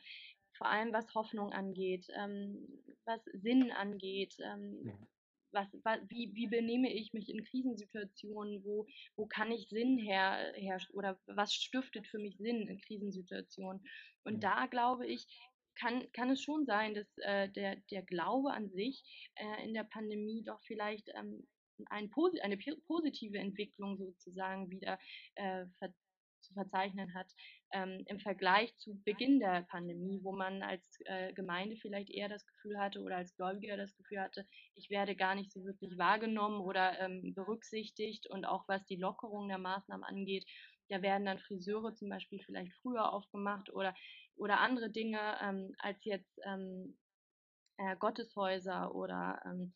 vor allem was Hoffnung angeht, ähm, was Sinn angeht, ähm, ja. was, was, wie, wie benehme ich mich in Krisensituationen, wo, wo kann ich Sinn her, her oder was stiftet für mich Sinn in Krisensituationen. Und da glaube ich, kann, kann es schon sein, dass äh, der, der Glaube an sich äh, in der Pandemie doch vielleicht ähm, ein, eine positive Entwicklung sozusagen wieder äh, ver zu verzeichnen hat ähm, im Vergleich zu Beginn der Pandemie, wo man als äh, Gemeinde vielleicht eher das Gefühl hatte oder als Gläubiger das Gefühl hatte, ich werde gar nicht so wirklich wahrgenommen oder ähm, berücksichtigt und auch was die Lockerung der Maßnahmen angeht, da werden dann Friseure zum Beispiel vielleicht früher aufgemacht oder oder andere Dinge ähm, als jetzt ähm, äh, Gotteshäuser oder ähm,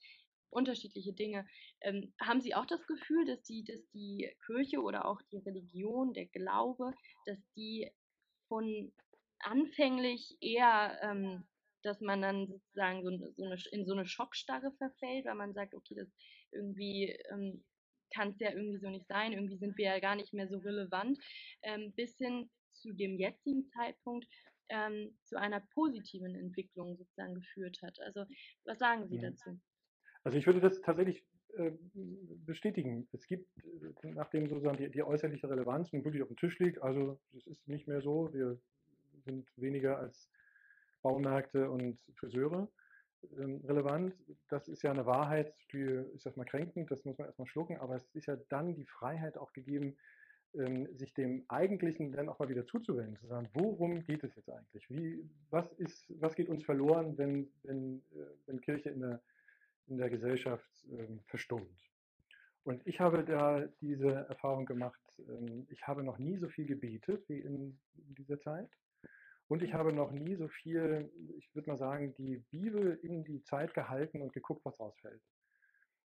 unterschiedliche Dinge. Ähm, haben Sie auch das Gefühl, dass die, dass die Kirche oder auch die Religion, der Glaube, dass die von anfänglich eher, ähm, dass man dann sozusagen so, so eine, in so eine Schockstarre verfällt, weil man sagt, okay, das irgendwie ähm, kann es ja irgendwie so nicht sein, irgendwie sind wir ja gar nicht mehr so relevant, ähm, bis hin zu dem jetzigen Zeitpunkt ähm, zu einer positiven Entwicklung sozusagen geführt hat. Also was sagen Sie mhm. dazu? Also ich würde das tatsächlich äh, bestätigen. Es gibt, äh, nachdem sozusagen die, die, äußerliche Relevanz nun wirklich auf dem Tisch liegt, also es ist nicht mehr so, wir sind weniger als Baumärkte und Friseure ähm, relevant. Das ist ja eine Wahrheit, die ist erstmal kränkend, das muss man erstmal schlucken, aber es ist ja dann die Freiheit auch gegeben, ähm, sich dem Eigentlichen dann auch mal wieder zuzuwenden, zu sagen, worum geht es jetzt eigentlich? Wie, was, ist, was geht uns verloren, wenn, wenn, äh, wenn Kirche in der, in der Gesellschaft ähm, verstummt? Und ich habe da diese Erfahrung gemacht, ähm, ich habe noch nie so viel gebetet wie in dieser Zeit. Und ich habe noch nie so viel, ich würde mal sagen, die Bibel in die Zeit gehalten und geguckt, was rausfällt.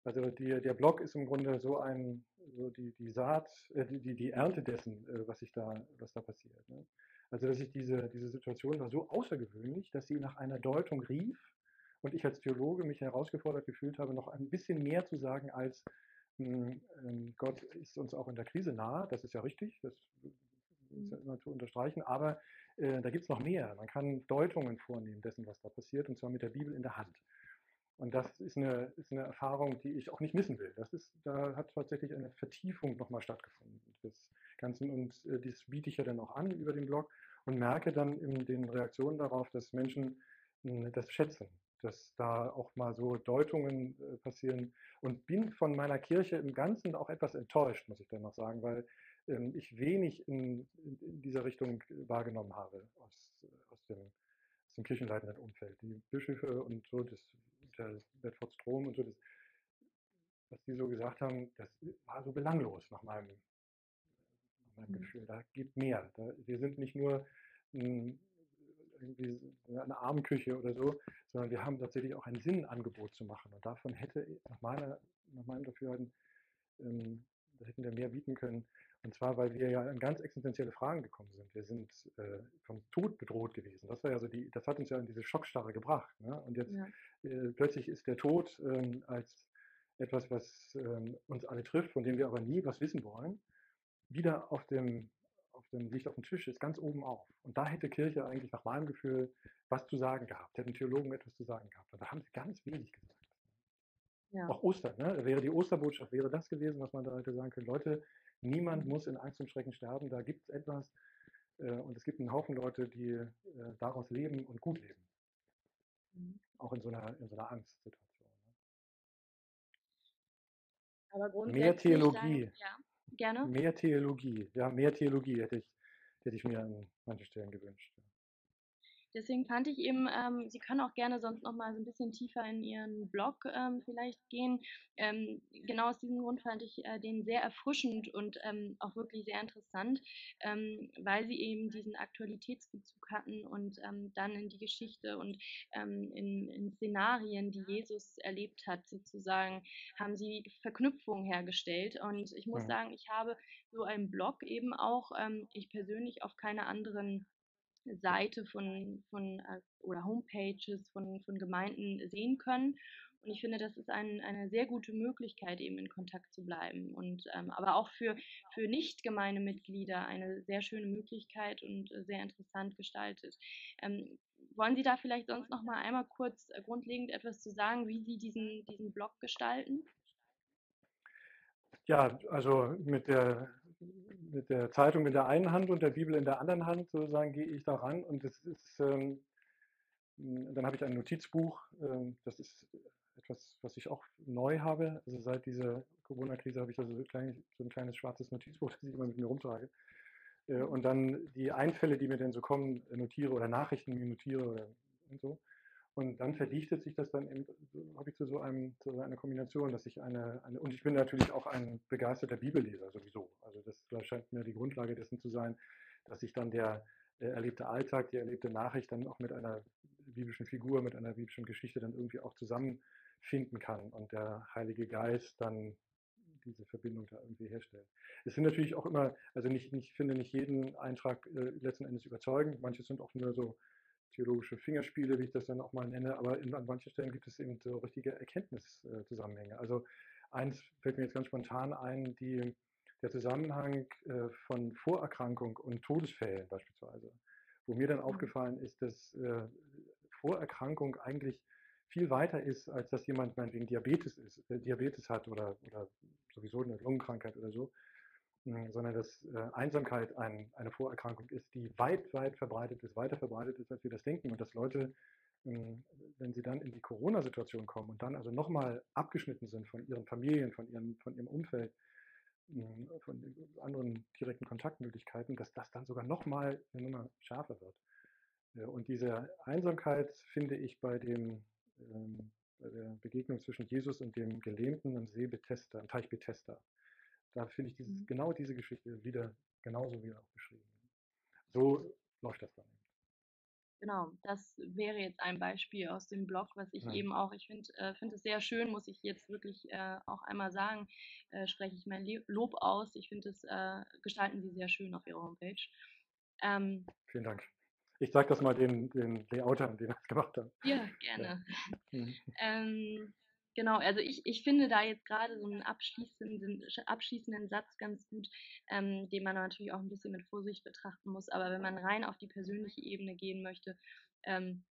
Also die, der Blog ist im Grunde so ein, so die, die Saat, äh, die, die Ernte dessen, äh, was, ich da, was da passiert. Ne? Also dass ich diese, diese Situation war so außergewöhnlich, dass sie nach einer Deutung rief und ich als Theologe mich herausgefordert gefühlt habe, noch ein bisschen mehr zu sagen als hm, ähm, Gott ist uns auch in der Krise nahe, das ist ja richtig, das ist ja immer zu unterstreichen, aber äh, da gibt es noch mehr. Man kann Deutungen vornehmen dessen, was da passiert, und zwar mit der Bibel in der Hand. Und das ist eine, ist eine Erfahrung, die ich auch nicht missen will. Das ist, da hat tatsächlich eine Vertiefung nochmal stattgefunden des Ganzen. Und äh, das biete ich ja dann auch an über den Blog und merke dann in den Reaktionen darauf, dass Menschen äh, das schätzen, dass da auch mal so Deutungen äh, passieren. Und bin von meiner Kirche im Ganzen auch etwas enttäuscht, muss ich dann noch sagen, weil ähm, ich wenig in, in, dieser Richtung wahrgenommen habe aus, aus dem, aus dem kirchenleitenden Umfeld. Die Bischöfe und so, das der Bedford Strom und so, das, was die so gesagt haben, das war so belanglos nach meinem, nach meinem mhm. Gefühl. Da gibt mehr. Da, wir sind nicht nur ein, irgendwie eine Armenküche oder so, sondern wir haben tatsächlich auch ein Sinnangebot zu machen. Und davon hätte nach, meiner, nach meinem Dafürhalten, ähm, hätten wir mehr bieten können. Und zwar, weil wir ja in ganz existenzielle Fragen gekommen sind. Wir sind äh, vom Tod bedroht gewesen. Das war ja so die, das hat uns ja in diese Schockstarre gebracht. Ne? Und jetzt ja. äh, plötzlich ist der Tod ähm, als etwas, was ähm, uns alle trifft, von dem wir aber nie was wissen wollen, wieder auf dem, auf dem Licht auf dem Tisch ist, ganz oben auf. Und da hätte Kirche eigentlich nach meinem Gefühl was zu sagen gehabt, hätten Theologen etwas zu sagen gehabt. Und da haben sie ganz wenig gesagt. Ja. Auch Ostern, ne? wäre die Osterbotschaft, wäre das gewesen, was man da hätte sagen können, Leute, Niemand muss in Angst und Schrecken sterben. Da gibt es etwas, Äh, und es gibt einen Haufen Leute, die äh, daraus leben und gut leben. Mhm. Auch in so einer, in so einer Angstsituation. Ne? Aber mehr Theologie. Sagen, ja, gerne. Mehr Theologie. Ja, mehr Theologie hätte ich, hätte ich mir an manchen Stellen gewünscht. Deswegen fand ich eben, ähm, Sie können auch gerne sonst noch mal so ein bisschen tiefer in Ihren Blog ähm, vielleicht gehen. Ähm, genau aus diesem Grund fand ich äh, den sehr erfrischend und ähm, auch wirklich sehr interessant, ähm, weil Sie eben diesen Aktualitätsbezug hatten und ähm, dann in die Geschichte und in, in, Szenarien, die Jesus erlebt hat, sozusagen, haben Sie Verknüpfungen hergestellt. Und ich muss ja. sagen, ich habe so einen Blog eben auch, ich persönlich auf keine anderen Seite von, von äh, oder Homepages von, von Gemeinden sehen können. Und ich finde, das ist ein, eine sehr gute Möglichkeit, eben in Kontakt zu bleiben. Und ähm, aber auch für, für Nicht-Gemeindemitglieder eine sehr schöne Möglichkeit und äh, sehr interessant gestaltet. Ähm, wollen Sie da vielleicht sonst noch mal einmal kurz äh, grundlegend etwas zu sagen, wie Sie diesen, diesen Blog gestalten? Ja, also mit der mit der Zeitung in der einen Hand und der Bibel in der anderen Hand, sozusagen, gehe ich da ran. Und das ist, ähm, dann habe ich ein Notizbuch. Ähm, das ist etwas, was ich auch neu habe. Also seit dieser Corona-Krise habe ich also so, klein, so, ein kleines schwarzes Notizbuch, das ich immer mit mir rumtrage. Äh, und dann die Einfälle, die mir denn so kommen, notiere oder Nachrichten notiere und so. Und dann verdichtet sich das dann eben, habe ich zu so, einem, zu so einer Kombination, dass ich eine, eine, und ich bin natürlich auch ein begeisterter Bibelleser sowieso. Also das, scheint mir die Grundlage dessen zu sein, dass ich dann der, der erlebte Alltag, die erlebte Nachricht dann auch mit einer biblischen Figur, mit einer biblischen Geschichte dann irgendwie auch zusammenfinden kann und der Heilige Geist dann diese Verbindung da irgendwie herstellt. Es sind natürlich auch immer, also nicht, ich finde nicht jeden Eintrag äh, letzten Endes überzeugend, manche sind auch nur so theologische Fingerspiele, wie ich das dann auch mal nenne, aber an manchen Stellen gibt es eben so richtige Erkenntniszusammenhänge. Also eins fällt mir jetzt ganz spontan ein, die, der Zusammenhang äh, von Vorerkrankung und Todesfällen beispielsweise, wo mir dann mhm. aufgefallen ist, dass äh, Vorerkrankung eigentlich viel weiter ist, als dass jemand meinetwegen Diabetes ist, äh, Diabetes hat oder, oder sowieso eine Lungenkrankheit oder so, sondern dass äh, Einsamkeit ein, eine Vorerkrankung ist, die weit, weit verbreitet ist, weiter verbreitet ist, als wir das denken. Und dass Leute, hm, wenn sie dann in die Corona-Situation kommen und dann also nochmal abgeschnitten sind von ihren Familien, von, ihren, von ihrem Umfeld, hm, von anderen direkten Kontaktmöglichkeiten, dass das dann sogar nochmal eine Nummer schärfer wird. Und diese Einsamkeit finde ich bei, dem, ähm, bei der Begegnung zwischen Jesus und dem Gelähmten am See Bethesda, am Teich Bethesda, da finde ich dieses, mhm. genau diese Geschichte wieder genauso wie auch beschrieben. So läuft das dann. Genau, das wäre jetzt ein Beispiel aus dem Blog, was ich ja. eben auch, ich finde äh, find es sehr schön, muss ich jetzt wirklich äh, auch einmal sagen, äh, spreche ich mein Lob aus. Ich finde es, äh, gestalten Sie sehr schön auf Ihrer Homepage. Ähm, Vielen Dank. Ich sage das mal den, den Layoutern, die das gemacht haben. Ja, gerne. Ja. Mhm. ähm, Genau, also ich, ich finde da jetzt gerade so einen abschließenden, abschließenden Satz ganz gut, ähm, den man natürlich auch ein bisschen mit Vorsicht betrachten muss. Aber wenn man rein auf die persönliche Ebene gehen möchte, ähm,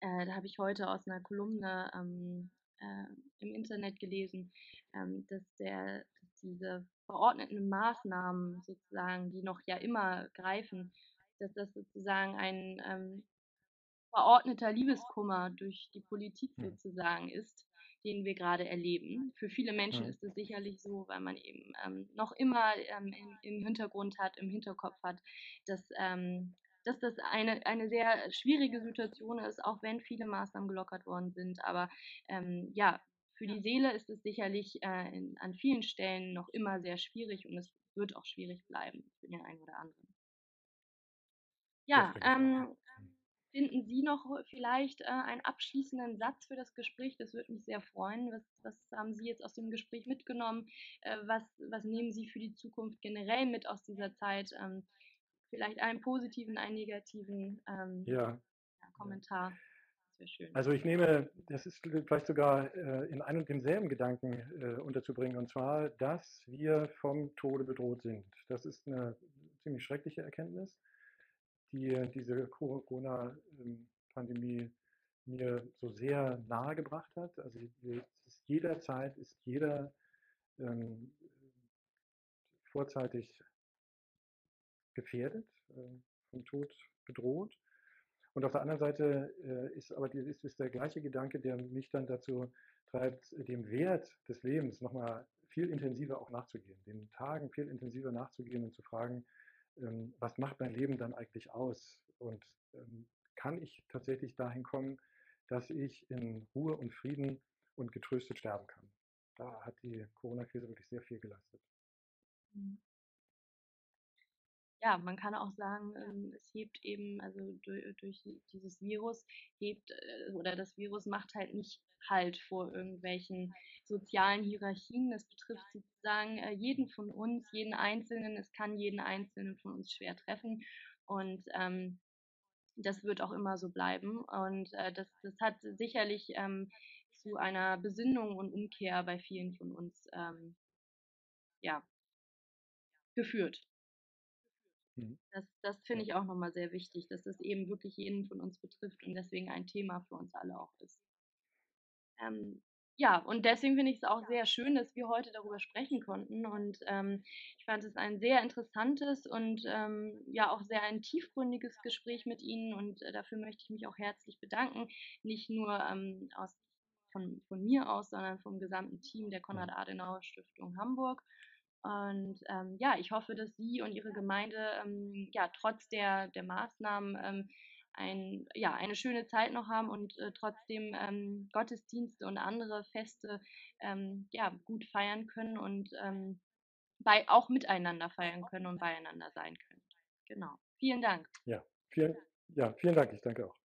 äh, da habe ich heute aus einer Kolumne ähm, äh, im Internet gelesen, ähm, dass, der, dass diese verordneten Maßnahmen sozusagen, die noch ja immer greifen, dass das sozusagen ein ähm, verordneter Liebeskummer durch die Politik hm. sozusagen ist, den wir gerade erleben. Für viele Menschen ist es sicherlich so, weil man eben ähm, noch immer ähm, im, im, Hintergrund hat, im Hinterkopf hat, dass, ähm, dass das eine, eine sehr schwierige Situation ist, auch wenn viele Maßnahmen gelockert worden sind. Aber ähm, ja, für die Seele ist es sicherlich äh, in, an vielen Stellen noch immer sehr schwierig und es wird auch schwierig bleiben für den einen oder anderen. Ja, ähm, Finden Sie noch vielleicht äh, einen abschließenden Satz für das Gespräch? Das würde mich sehr freuen. Was, was haben Sie jetzt aus dem Gespräch mitgenommen? Äh, was, was nehmen Sie für die Zukunft generell mit aus dieser Zeit? Ähm, vielleicht einen positiven, einen negativen ähm, ja. Ja, Kommentar. Also ich nehme, das ist vielleicht sogar äh, in einem und demselben Gedanken äh, unterzubringen, und zwar, dass wir vom Tode bedroht sind. Das ist eine ziemlich schreckliche Erkenntnis die diese Corona-Pandemie mir so sehr nahe gebracht hat. Also ist jederzeit ist jeder ähm, vorzeitig gefährdet, äh, vom Tod bedroht. Und auf der anderen Seite äh, ist aber die, ist, ist der gleiche Gedanke, der mich dann dazu treibt, dem Wert des Lebens nochmal viel intensiver auch nachzugehen, den Tagen viel intensiver nachzugehen und zu fragen, ähm, was macht mein Leben dann eigentlich aus? Und ähm, kann ich tatsächlich dahin kommen, dass ich in Ruhe und Frieden und getröstet sterben kann? Da hat die Corona-Krise wirklich sehr viel geleistet. Mhm ja, man kann auch sagen, ähm, es hebt eben, also durch, durch dieses Virus hebt, äh, oder das Virus macht halt nicht Halt vor irgendwelchen sozialen Hierarchien. Das betrifft sozusagen äh, jeden von uns, jeden Einzelnen. Es kann jeden Einzelnen von uns schwer treffen. Und ähm, das wird auch immer so bleiben. Und äh, das, das hat sicherlich ähm, zu einer Besinnung und Umkehr bei vielen von uns ähm, ja, geführt. Mhm. Das, das finde ich auch nochmal sehr wichtig, dass das eben wirklich jeden von uns betrifft und deswegen ein Thema für uns alle auch ist. Ähm, ja, und deswegen finde ich es auch sehr schön, dass wir heute darüber sprechen konnten. Und ähm, ich fand es ein sehr interessantes und ähm, ja auch sehr ein tiefgründiges Gespräch mit Ihnen. Und äh, dafür möchte ich mich auch herzlich bedanken. Nicht nur ähm, aus, von, von mir aus, sondern vom gesamten Team der Konrad-Adenauer-Stiftung Hamburg. Und ähm, ja, ich hoffe, dass Sie und Ihre Gemeinde ähm, ja trotz der, der Maßnahmen ähm, ein, ja, eine schöne Zeit noch haben und äh, trotzdem ähm, Gottesdienste und andere Feste ähm, ja, gut feiern können und ähm, bei, auch miteinander feiern können und beieinander sein können. Genau. Vielen Dank. Ja, vielen, ja, vielen Dank. Ich danke auch.